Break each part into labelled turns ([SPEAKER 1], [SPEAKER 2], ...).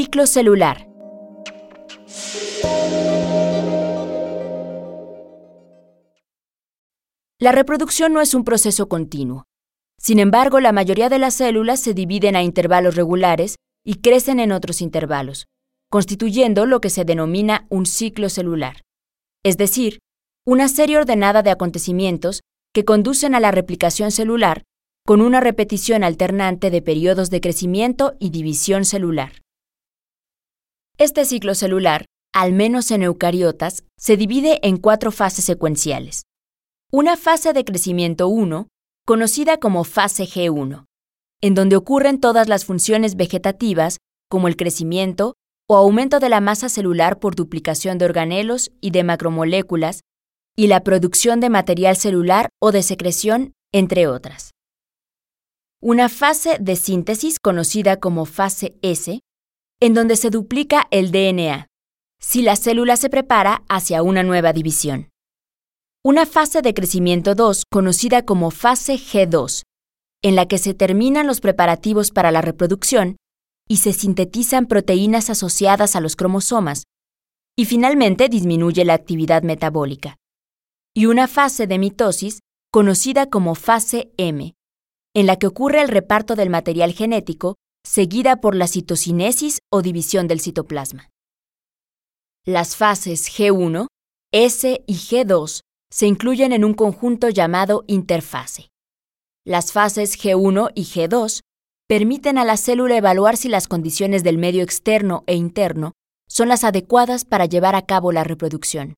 [SPEAKER 1] Ciclo celular. La reproducción no es un proceso continuo. Sin embargo, la mayoría de las células se dividen a intervalos regulares y crecen en otros intervalos, constituyendo lo que se denomina un ciclo celular, es decir, una serie ordenada de acontecimientos que conducen a la replicación celular con una repetición alternante de periodos de crecimiento y división celular. Este ciclo celular, al menos en eucariotas, se divide en cuatro fases secuenciales. Una fase de crecimiento 1, conocida como fase G1, en donde ocurren todas las funciones vegetativas como el crecimiento o aumento de la masa celular por duplicación de organelos y de macromoléculas, y la producción de material celular o de secreción, entre otras. Una fase de síntesis conocida como fase S, en donde se duplica el DNA, si la célula se prepara hacia una nueva división. Una fase de crecimiento 2 conocida como fase G2, en la que se terminan los preparativos para la reproducción y se sintetizan proteínas asociadas a los cromosomas, y finalmente disminuye la actividad metabólica. Y una fase de mitosis conocida como fase M, en la que ocurre el reparto del material genético, seguida por la citocinesis o división del citoplasma. Las fases G1, S y G2 se incluyen en un conjunto llamado interfase. Las fases G1 y G2 permiten a la célula evaluar si las condiciones del medio externo e interno son las adecuadas para llevar a cabo la reproducción.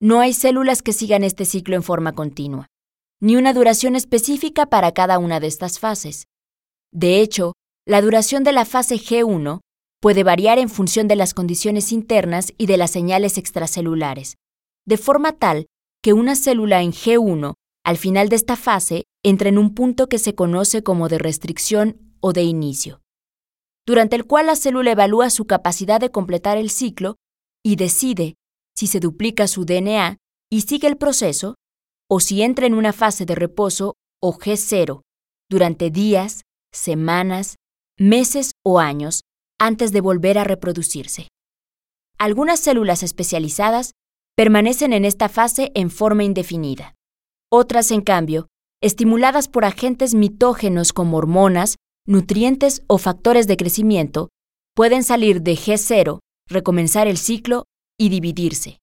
[SPEAKER 1] No hay células que sigan este ciclo en forma continua, ni una duración específica para cada una de estas fases. De hecho, la duración de la fase G1 puede variar en función de las condiciones internas y de las señales extracelulares, de forma tal que una célula en G1 al final de esta fase entra en un punto que se conoce como de restricción o de inicio, durante el cual la célula evalúa su capacidad de completar el ciclo y decide si se duplica su DNA y sigue el proceso, o si entra en una fase de reposo o G0 durante días, semanas, meses o años antes de volver a reproducirse. Algunas células especializadas permanecen en esta fase en forma indefinida. Otras, en cambio, estimuladas por agentes mitógenos como hormonas, nutrientes o factores de crecimiento, pueden salir de G0, recomenzar el ciclo y dividirse.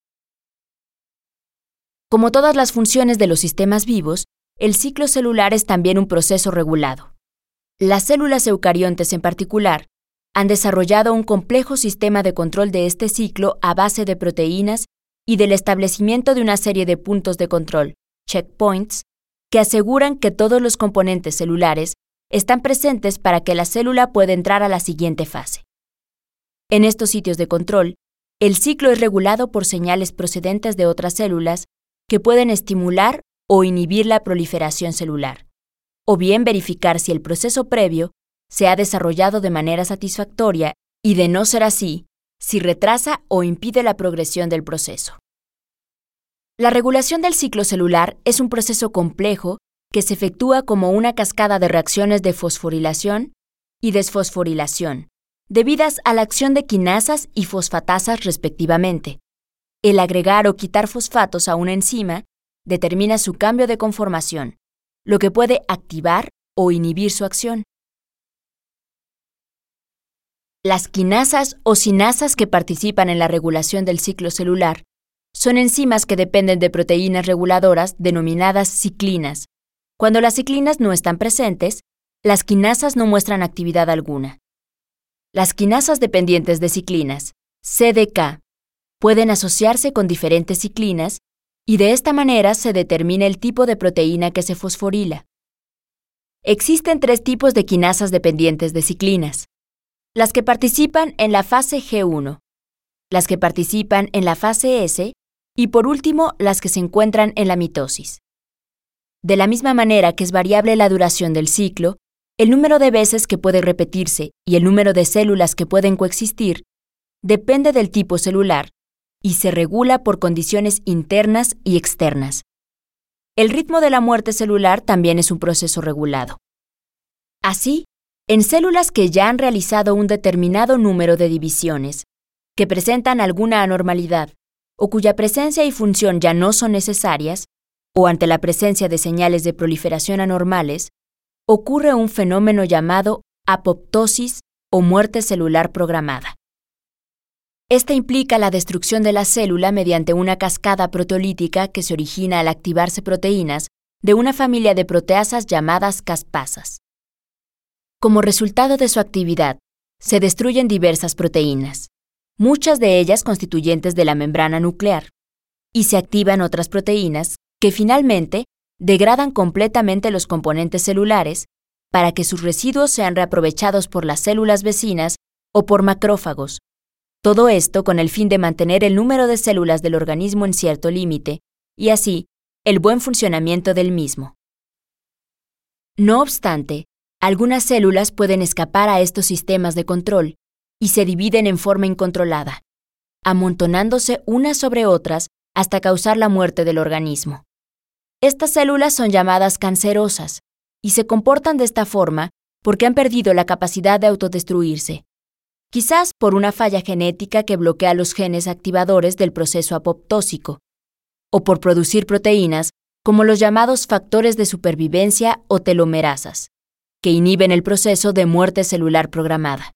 [SPEAKER 1] Como todas las funciones de los sistemas vivos, el ciclo celular es también un proceso regulado. Las células eucariontes en particular han desarrollado un complejo sistema de control de este ciclo a base de proteínas y del establecimiento de una serie de puntos de control, checkpoints, que aseguran que todos los componentes celulares están presentes para que la célula pueda entrar a la siguiente fase. En estos sitios de control, el ciclo es regulado por señales procedentes de otras células que pueden estimular o inhibir la proliferación celular, o bien verificar si el proceso previo se ha desarrollado de manera satisfactoria y, de no ser así, si retrasa o impide la progresión del proceso. La regulación del ciclo celular es un proceso complejo que se efectúa como una cascada de reacciones de fosforilación y desfosforilación, debidas a la acción de quinasas y fosfatasas respectivamente. El agregar o quitar fosfatos a una enzima determina su cambio de conformación, lo que puede activar o inhibir su acción. Las quinasas o sinasas que participan en la regulación del ciclo celular son enzimas que dependen de proteínas reguladoras denominadas ciclinas. Cuando las ciclinas no están presentes, las quinasas no muestran actividad alguna. Las quinasas dependientes de ciclinas, CDK, pueden asociarse con diferentes ciclinas y de esta manera se determina el tipo de proteína que se fosforila. Existen tres tipos de quinasas dependientes de ciclinas. Las que participan en la fase G1, las que participan en la fase S y por último, las que se encuentran en la mitosis. De la misma manera que es variable la duración del ciclo, el número de veces que puede repetirse y el número de células que pueden coexistir depende del tipo celular y se regula por condiciones internas y externas. El ritmo de la muerte celular también es un proceso regulado. Así, En células que ya han realizado un determinado número de divisiones, que presentan alguna anormalidad, o cuya presencia y función ya no son necesarias, o ante la presencia de señales de proliferación anormales, ocurre un fenómeno llamado apoptosis o muerte celular programada. Esta implica la destrucción de la célula mediante una cascada proteolítica que se origina al activarse proteínas de una familia de proteasas llamadas caspasas. Como resultado de su actividad, se destruyen diversas proteínas, muchas de ellas constituyentes de la membrana nuclear, y se activan otras proteínas que finalmente degradan completamente los componentes celulares para que sus residuos sean reaprovechados por las células vecinas o por macrófagos. Todo esto con el fin de mantener el número de células del organismo en cierto límite y así el buen funcionamiento del mismo. No obstante, algunas células pueden escapar a estos sistemas de control y se dividen en forma incontrolada, amontonándose unas sobre otras hasta causar la muerte del organismo. Estas células son llamadas cancerosas y se comportan de esta forma porque han perdido la capacidad de autodestruirse, quizás por una falla genética que bloquea los genes activadores del proceso apoptósico, o por producir proteínas como los llamados factores de supervivencia o telomerasas, que inhiben el proceso de muerte celular programada.